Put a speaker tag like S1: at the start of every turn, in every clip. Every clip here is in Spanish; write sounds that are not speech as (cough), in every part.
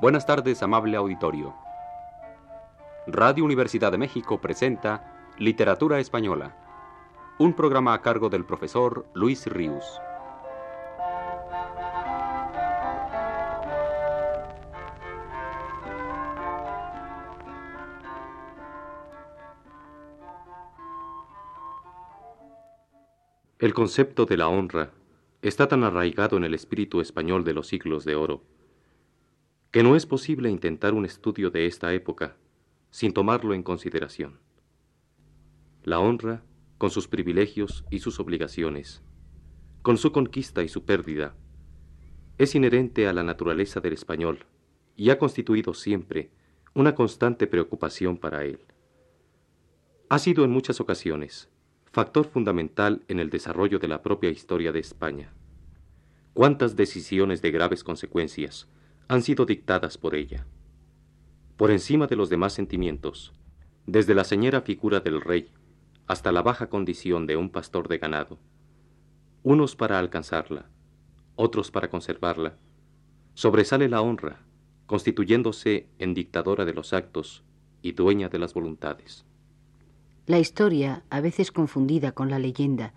S1: Buenas tardes, amable auditorio. Radio Universidad de México presenta Literatura Española, un programa a cargo del profesor Luis Ríos. El concepto de la honra está tan arraigado en el espíritu español de los siglos de oro, que no es posible intentar un estudio de esta época sin tomarlo en consideración. La honra, con sus privilegios y sus obligaciones, con su conquista y su pérdida, es inherente a la naturaleza del español y ha constituido siempre una constante preocupación para él. Ha sido en muchas ocasiones factor fundamental en el desarrollo de la propia historia de España. ¿Cuántas decisiones de graves consecuencias han sido dictadas por ella? Por encima de los demás sentimientos, desde la señera figura del rey hasta la baja condición de un pastor de ganado, unos para alcanzarla, otros para conservarla, sobresale la honra, constituyéndose en dictadora de los actos y dueña de las voluntades.
S2: La historia, a veces confundida con la leyenda,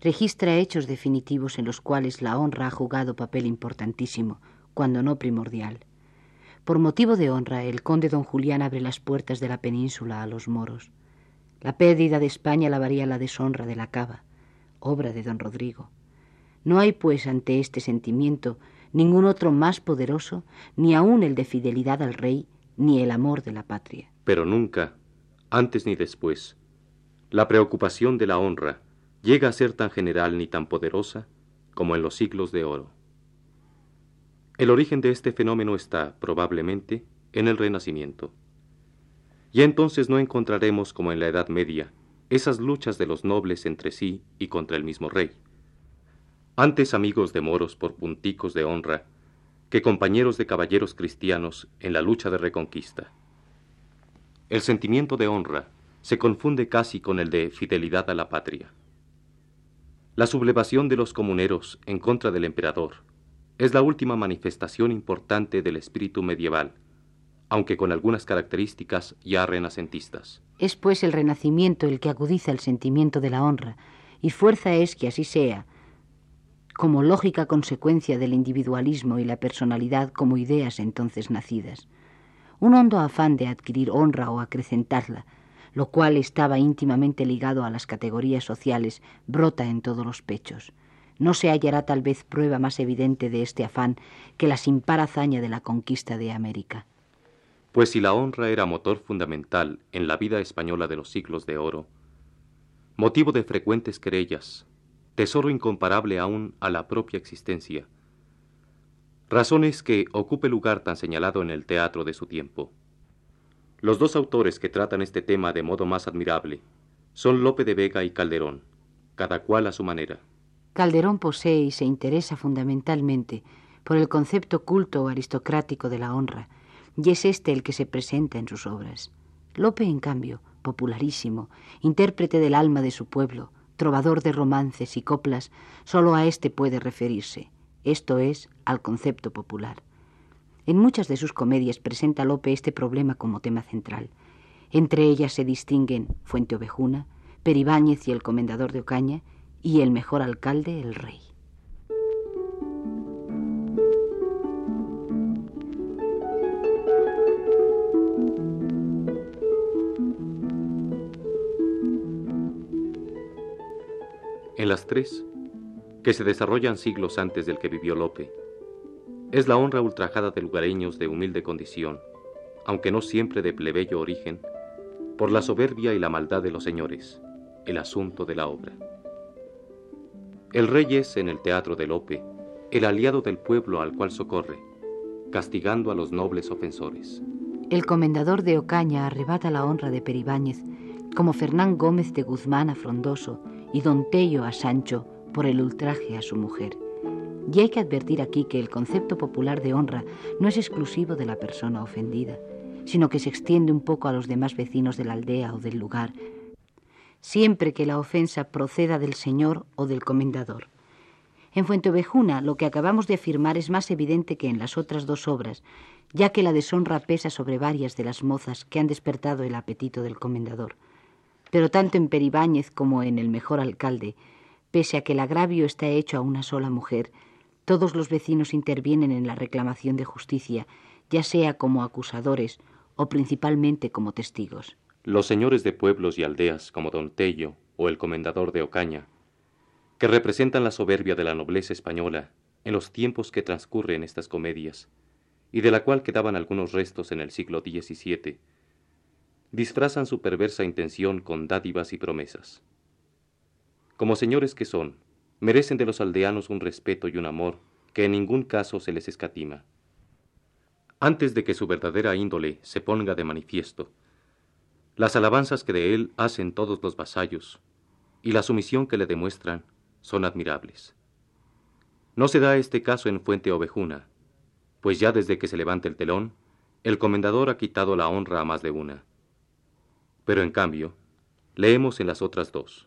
S2: registra hechos definitivos en los cuales la honra ha jugado papel importantísimo, cuando no primordial. Por motivo de honra, el conde don Julián abre las puertas de la península a los moros. La pérdida de España lavaría la deshonra de la cava, obra de don Rodrigo. No hay, pues, ante este sentimiento ningún otro más poderoso, ni aun el de fidelidad al rey, ni el amor de la patria.
S1: Pero nunca, antes ni después, la preocupación de la honra llega a ser tan general ni tan poderosa como en los siglos de oro. El origen de este fenómeno está, probablemente, en el Renacimiento. Y entonces no encontraremos, como en la Edad Media, esas luchas de los nobles entre sí y contra el mismo rey. Antes amigos de moros por punticos de honra, que compañeros de caballeros cristianos en la lucha de reconquista. El sentimiento de honra se confunde casi con el de fidelidad a la patria. La sublevación de los comuneros en contra del emperador es la última manifestación importante del espíritu medieval, aunque con algunas características ya renacentistas.
S2: Es pues el renacimiento el que agudiza el sentimiento de la honra, y fuerza es que así sea, como lógica consecuencia del individualismo y la personalidad como ideas entonces nacidas. Un hondo afán de adquirir honra o acrecentarla, lo cual estaba íntimamente ligado a las categorías sociales, brota en todos los pechos. No se hallará tal vez prueba más evidente de este afán que la sin par hazaña de la conquista de América.
S1: Pues si la honra era motor fundamental en la vida española de los siglos de oro, motivo de frecuentes querellas, tesoro incomparable aún a la propia existencia, razones que ocupe lugar tan señalado en el teatro de su tiempo. Los dos autores que tratan este tema de modo más admirable son Lope de Vega y Calderón, cada cual a su manera.
S2: Calderón posee y se interesa fundamentalmente por el concepto culto o aristocrático de la honra, y es este el que se presenta en sus obras. Lope, en cambio, popularísimo, intérprete del alma de su pueblo, trovador de romances y coplas, solo a éste puede referirse, esto es, al concepto popular. En muchas de sus comedias presenta Lope este problema como tema central. Entre ellas se distinguen Fuente Ovejuna, Peribáñez y el comendador de Ocaña, y el mejor alcalde, el rey.
S1: En las tres, que se desarrollan siglos antes del que vivió Lope, es la honra ultrajada de lugareños de humilde condición, aunque no siempre de plebeyo origen, por la soberbia y la maldad de los señores, el asunto de la obra. El rey es, en el teatro de Lope, el aliado del pueblo al cual socorre, castigando a los nobles ofensores.
S2: El comendador de Ocaña arrebata la honra de Peribáñez, como Fernán Gómez de Guzmán a Frondoso y Don Tello a Sancho por el ultraje a su mujer. Y hay que advertir aquí que el concepto popular de honra no es exclusivo de la persona ofendida, sino que se extiende un poco a los demás vecinos de la aldea o del lugar, siempre que la ofensa proceda del señor o del comendador. En Fuentovejuna lo que acabamos de afirmar es más evidente que en las otras dos obras, ya que la deshonra pesa sobre varias de las mozas que han despertado el apetito del comendador. Pero tanto en Peribáñez como en el mejor alcalde, pese a que el agravio está hecho a una sola mujer, todos los vecinos intervienen en la reclamación de justicia, ya sea como acusadores o principalmente como testigos.
S1: Los señores de pueblos y aldeas como Don Tello o el comendador de Ocaña, que representan la soberbia de la nobleza española en los tiempos que transcurren estas comedias, y de la cual quedaban algunos restos en el siglo XVII, disfrazan su perversa intención con dádivas y promesas. Como señores que son, merecen de los aldeanos un respeto y un amor que en ningún caso se les escatima. Antes de que su verdadera índole se ponga de manifiesto, las alabanzas que de él hacen todos los vasallos y la sumisión que le demuestran son admirables. No se da este caso en Fuente Ovejuna, pues ya desde que se levanta el telón, el comendador ha quitado la honra a más de una. Pero en cambio, leemos en las otras dos.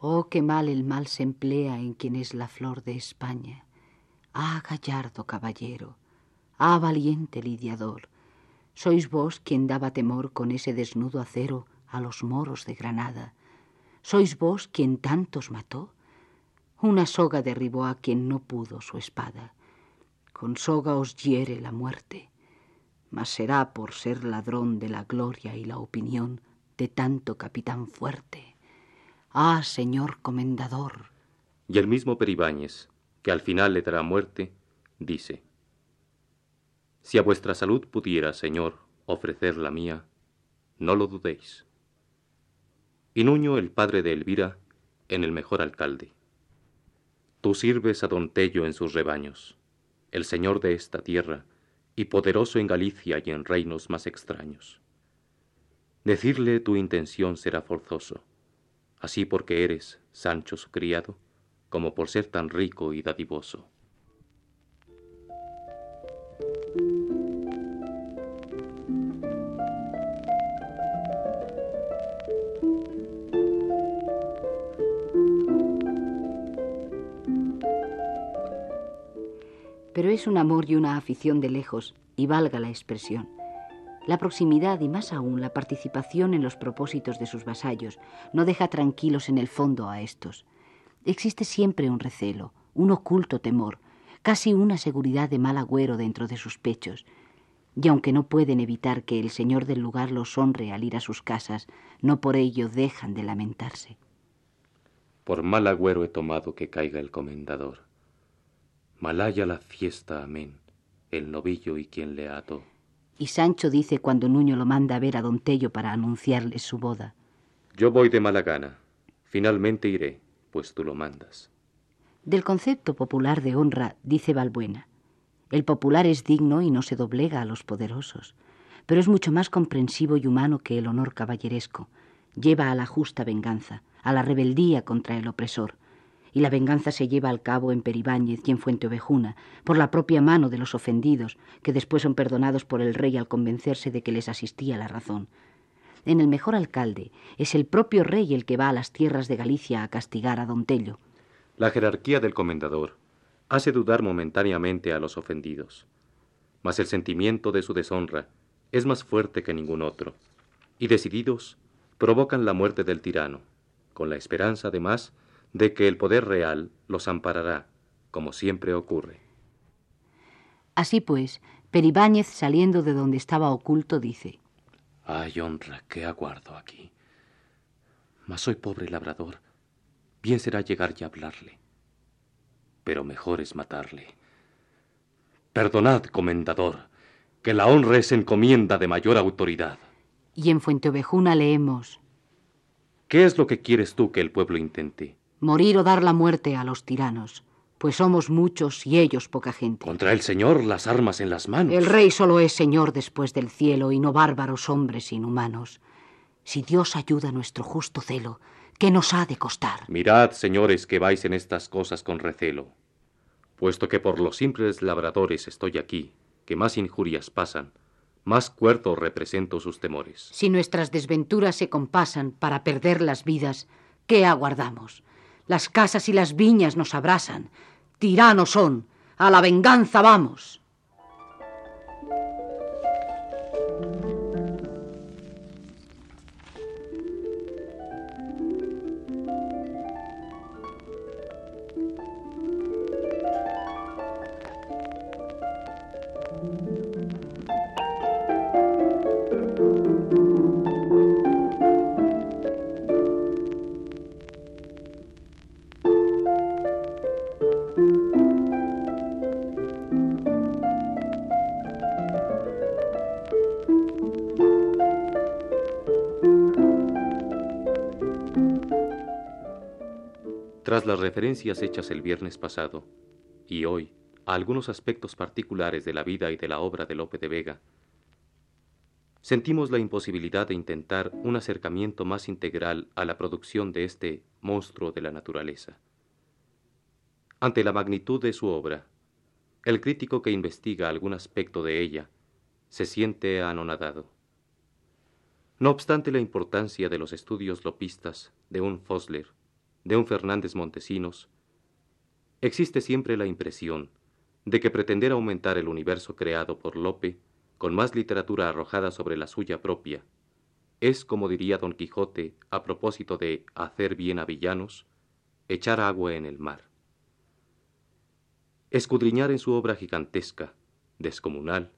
S2: Oh, qué mal el mal se emplea en quien es la flor de España. Ah, gallardo caballero, ah, valiente lidiador, sois vos quien daba temor con ese desnudo acero a los moros de Granada. Sois vos quien tantos mató. Una soga derribó a quien no pudo su espada con soga os hiere la muerte, mas será por ser ladrón de la gloria y la opinión de tanto capitán fuerte. Ah, señor comendador.
S1: Y el mismo Peribáñez, que al final le dará muerte, dice, Si a vuestra salud pudiera, señor, ofrecer la mía, no lo dudéis. Y Nuño, el padre de Elvira, en el mejor alcalde. Tú sirves a don Tello en sus rebaños el señor de esta tierra, y poderoso en Galicia y en reinos más extraños. Decirle tu intención será forzoso, así porque eres, Sancho su criado, como por ser tan rico y dadivoso.
S2: Es un amor y una afición de lejos, y valga la expresión. La proximidad y más aún la participación en los propósitos de sus vasallos no deja tranquilos en el fondo a estos. Existe siempre un recelo, un oculto temor, casi una seguridad de mal agüero dentro de sus pechos, y aunque no pueden evitar que el señor del lugar los honre al ir a sus casas, no por ello dejan de lamentarse.
S1: Por mal agüero he tomado que caiga el comendador Malaya la fiesta, amén, el novillo y quien le ató.
S2: Y Sancho dice cuando Nuño lo manda a ver a don Tello para anunciarle su boda.
S1: Yo voy de mala gana. Finalmente iré, pues tú lo mandas.
S2: Del concepto popular de honra dice Balbuena. El popular es digno y no se doblega a los poderosos, pero es mucho más comprensivo y humano que el honor caballeresco. Lleva a la justa venganza, a la rebeldía contra el opresor, y la venganza se lleva al cabo en Peribáñez y en Fuente Ovejuna, por la propia mano de los ofendidos, que después son perdonados por el rey al convencerse de que les asistía la razón. En el mejor alcalde es el propio rey el que va a las tierras de Galicia a castigar a don Tello.
S1: La jerarquía del comendador hace dudar momentáneamente a los ofendidos, mas el sentimiento de su deshonra es más fuerte que ningún otro, y decididos provocan la muerte del tirano, con la esperanza además de que el poder real los amparará, como siempre ocurre.
S2: Así pues, Peribáñez, saliendo de donde estaba oculto, dice,
S1: Ay, honra, qué aguardo aquí. Mas soy pobre labrador. Bien será llegar y hablarle. Pero mejor es matarle. Perdonad, comendador, que la honra es encomienda de mayor autoridad.
S2: Y en Fuenteovejuna leemos.
S1: ¿Qué es lo que quieres tú que el pueblo intente?
S2: Morir o dar la muerte a los tiranos, pues somos muchos y ellos poca gente.
S1: Contra el Señor las armas en las manos.
S2: El rey solo es Señor después del cielo y no bárbaros hombres inhumanos. Si Dios ayuda nuestro justo celo, ¿qué nos ha de costar?
S1: Mirad, señores, que vais en estas cosas con recelo. Puesto que por los simples labradores estoy aquí, que más injurias pasan, más cuerdo represento sus temores.
S2: Si nuestras desventuras se compasan para perder las vidas, ¿qué aguardamos? Las casas y las viñas nos abrasan. Tiranos son. A la venganza vamos.
S1: Hechas el viernes pasado y hoy a algunos aspectos particulares de la vida y de la obra de Lope de Vega, sentimos la imposibilidad de intentar un acercamiento más integral a la producción de este monstruo de la naturaleza. Ante la magnitud de su obra, el crítico que investiga algún aspecto de ella se siente anonadado. No obstante la importancia de los estudios lopistas de un Fosler, de un Fernández Montesinos, existe siempre la impresión de que pretender aumentar el universo creado por Lope con más literatura arrojada sobre la suya propia es, como diría Don Quijote a propósito de hacer bien a villanos, echar agua en el mar. Escudriñar en su obra gigantesca, descomunal,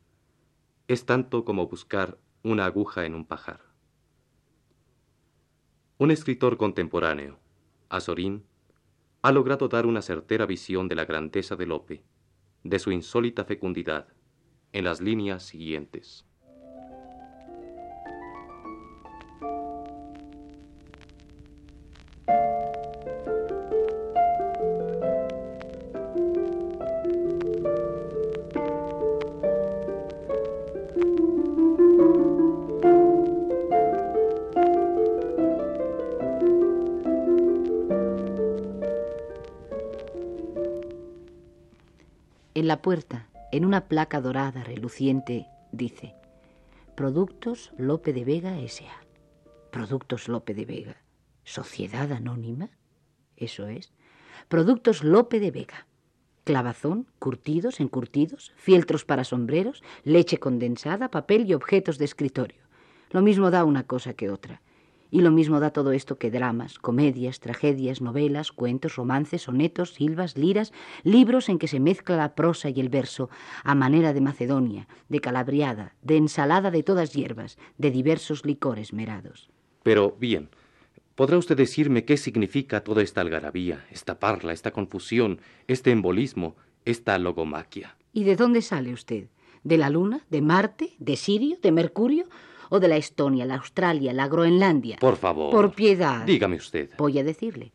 S1: es tanto como buscar una aguja en un pajar. Un escritor contemporáneo, Azorín, ha logrado dar una certera visión de la grandeza de Lope, de su insólita fecundidad, en las líneas siguientes.
S2: La puerta, en una placa dorada reluciente, dice, Productos Lope de Vega S.A. Productos Lope de Vega. Sociedad Anónima. Eso es. Productos Lope de Vega. Clavazón, curtidos, encurtidos, fieltros para sombreros, leche condensada, papel y objetos de escritorio. Lo mismo da una cosa que otra. Y lo mismo da todo esto que dramas, comedias, tragedias, novelas, cuentos, romances, sonetos, silvas, liras, libros en que se mezcla la prosa y el verso, a manera de Macedonia, de calabriada, de ensalada de todas hierbas, de diversos licores merados.
S1: Pero bien, ¿podrá usted decirme qué significa toda esta algarabía, esta parla, esta confusión, este embolismo, esta logomaquia?
S2: ¿Y de dónde sale usted? ¿De la Luna? ¿De Marte? ¿De Sirio? ¿De Mercurio? O de la Estonia, la Australia, la Groenlandia.
S1: Por favor.
S2: Por piedad.
S1: Dígame usted.
S2: Voy a decirle.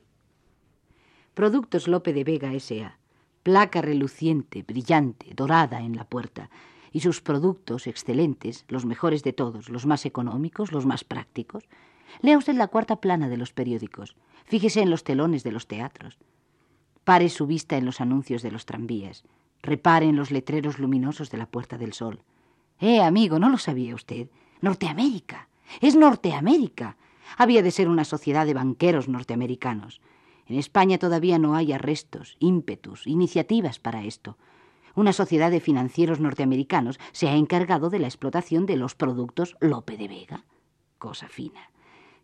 S2: Productos Lope de Vega S.A. Placa reluciente, brillante, dorada en la puerta. Y sus productos excelentes, los mejores de todos, los más económicos, los más prácticos. Lea usted la cuarta plana de los periódicos. Fíjese en los telones de los teatros. Pare su vista en los anuncios de los tranvías. Repare en los letreros luminosos de la Puerta del Sol. Eh, amigo, ¿no lo sabía usted? Norteamérica. Es Norteamérica. Había de ser una sociedad de banqueros norteamericanos. En España todavía no hay arrestos, ímpetus, iniciativas para esto. Una sociedad de financieros norteamericanos se ha encargado de la explotación de los productos Lope de Vega. Cosa fina.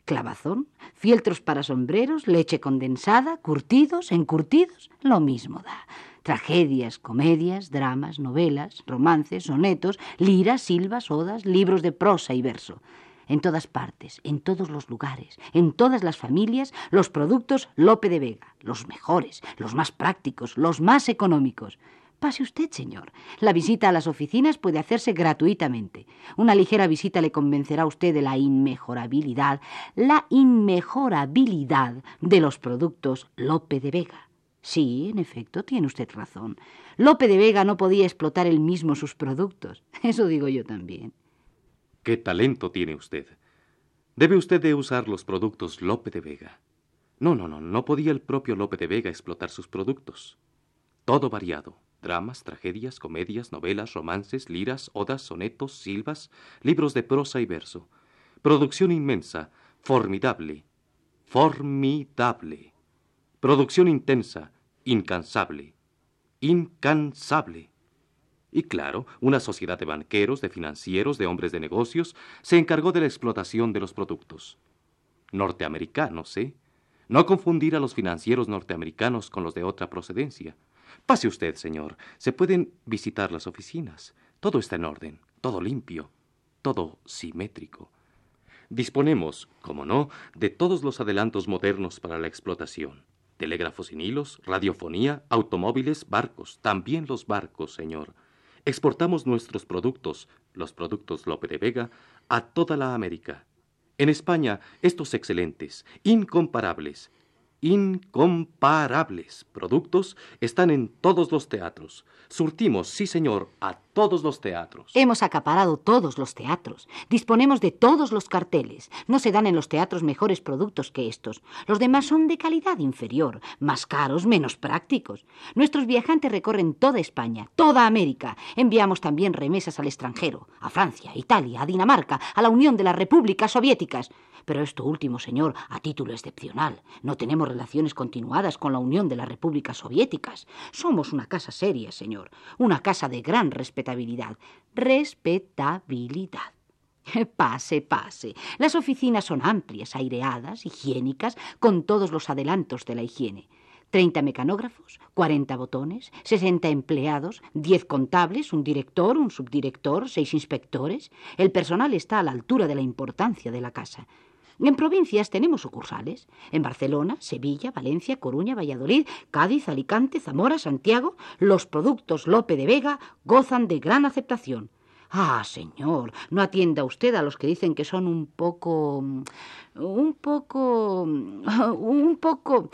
S2: Clavazón, fieltros para sombreros, leche condensada, curtidos, encurtidos, lo mismo da tragedias, comedias, dramas, novelas, romances, sonetos, liras, silvas, odas, libros de prosa y verso. En todas partes, en todos los lugares, en todas las familias, los productos Lope de Vega, los mejores, los más prácticos, los más económicos. Pase usted, señor. La visita a las oficinas puede hacerse gratuitamente. Una ligera visita le convencerá a usted de la inmejorabilidad, la inmejorabilidad de los productos Lope de Vega. Sí, en efecto, tiene usted razón. Lope de Vega no podía explotar él mismo sus productos. (laughs) Eso digo yo también.
S1: ¿Qué talento tiene usted? Debe usted de usar los productos Lope de Vega. No, no, no, no podía el propio Lope de Vega explotar sus productos. Todo variado. Dramas, tragedias, comedias, novelas, romances, liras, odas, sonetos, silvas, libros de prosa y verso. Producción inmensa, formidable, formidable Producción intensa, incansable. Incansable. Y claro, una sociedad de banqueros, de financieros, de hombres de negocios, se encargó de la explotación de los productos. Norteamericanos, ¿eh? No confundir a los financieros norteamericanos con los de otra procedencia. Pase usted, señor. Se pueden visitar las oficinas. Todo está en orden, todo limpio, todo simétrico. Disponemos, como no, de todos los adelantos modernos para la explotación. Telégrafos sin hilos, radiofonía, automóviles, barcos, también los barcos, señor. Exportamos nuestros productos, los productos Lope de Vega, a toda la América. En España, estos excelentes, incomparables, incomparables productos están en todos los teatros. Surtimos, sí señor, a todos los teatros.
S2: Hemos acaparado todos los teatros. Disponemos de todos los carteles. No se dan en los teatros mejores productos que estos. Los demás son de calidad inferior, más caros, menos prácticos. Nuestros viajantes recorren toda España, toda América. Enviamos también remesas al extranjero, a Francia, a Italia, a Dinamarca, a la Unión de las Repúblicas Soviéticas. Pero esto último, señor, a título excepcional. No tenemos relaciones continuadas con la Unión de las Repúblicas Soviéticas. Somos una casa seria, señor, una casa de gran respetabilidad. Respetabilidad. (laughs) Pase, pase. Las oficinas son amplias, aireadas, higiénicas, con todos los adelantos de la higiene. Treinta mecanógrafos, cuarenta botones, sesenta empleados, diez contables, un director, un subdirector, seis inspectores. El personal está a la altura de la importancia de la casa. En provincias tenemos sucursales. En Barcelona, Sevilla, Valencia, Coruña, Valladolid, Cádiz, Alicante, Zamora, Santiago, los productos Lope de Vega gozan de gran aceptación. Ah, señor, no atienda usted a los que dicen que son un poco. un poco. (laughs) un poco.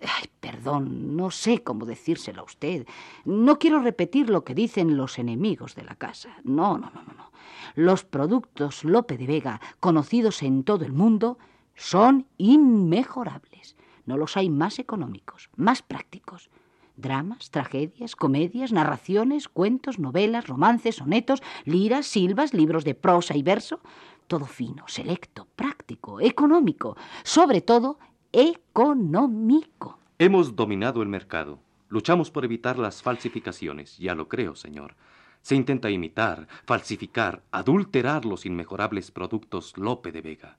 S2: Ay, perdón, no sé cómo decírselo a usted. No quiero repetir lo que dicen los enemigos de la casa. No, no, no, no. Los productos Lope de Vega, conocidos en todo el mundo, son inmejorables. No los hay más económicos, más prácticos. Dramas, tragedias, comedias, narraciones, cuentos, novelas, romances, sonetos, liras, silvas, libros de prosa y verso. Todo fino, selecto, práctico, económico. Sobre todo, económico.
S1: Hemos dominado el mercado. Luchamos por evitar las falsificaciones, ya lo creo, señor. Se intenta imitar, falsificar, adulterar los inmejorables productos Lope de Vega.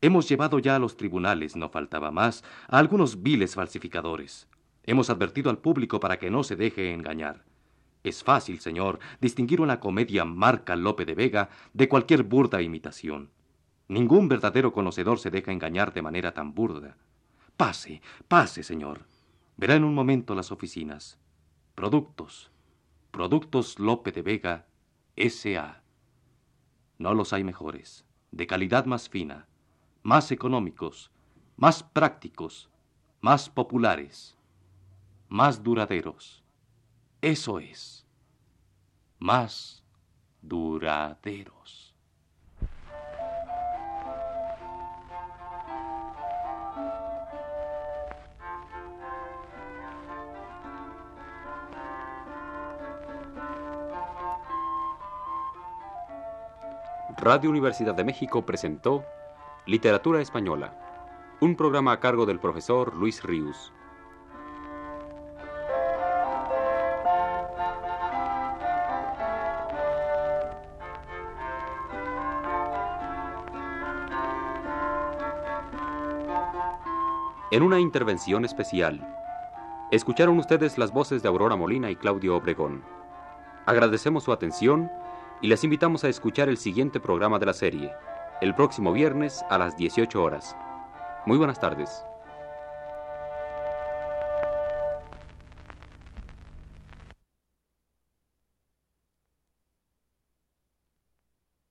S1: Hemos llevado ya a los tribunales, no faltaba más, a algunos viles falsificadores. Hemos advertido al público para que no se deje engañar. Es fácil, señor, distinguir una comedia marca Lope de Vega de cualquier burda imitación. Ningún verdadero conocedor se deja engañar de manera tan burda. Pase, pase, señor. Verá en un momento las oficinas. Productos. Productos Lope de Vega, S.A. No los hay mejores, de calidad más fina, más económicos, más prácticos, más populares, más duraderos. Eso es, más duraderos.
S3: Radio Universidad de México presentó Literatura Española, un programa a cargo del profesor Luis Ríos. En una intervención especial, escucharon ustedes las voces de Aurora Molina y Claudio Obregón. Agradecemos su atención y les invitamos a escuchar el siguiente programa de la serie, el próximo viernes a las 18 horas. Muy buenas tardes.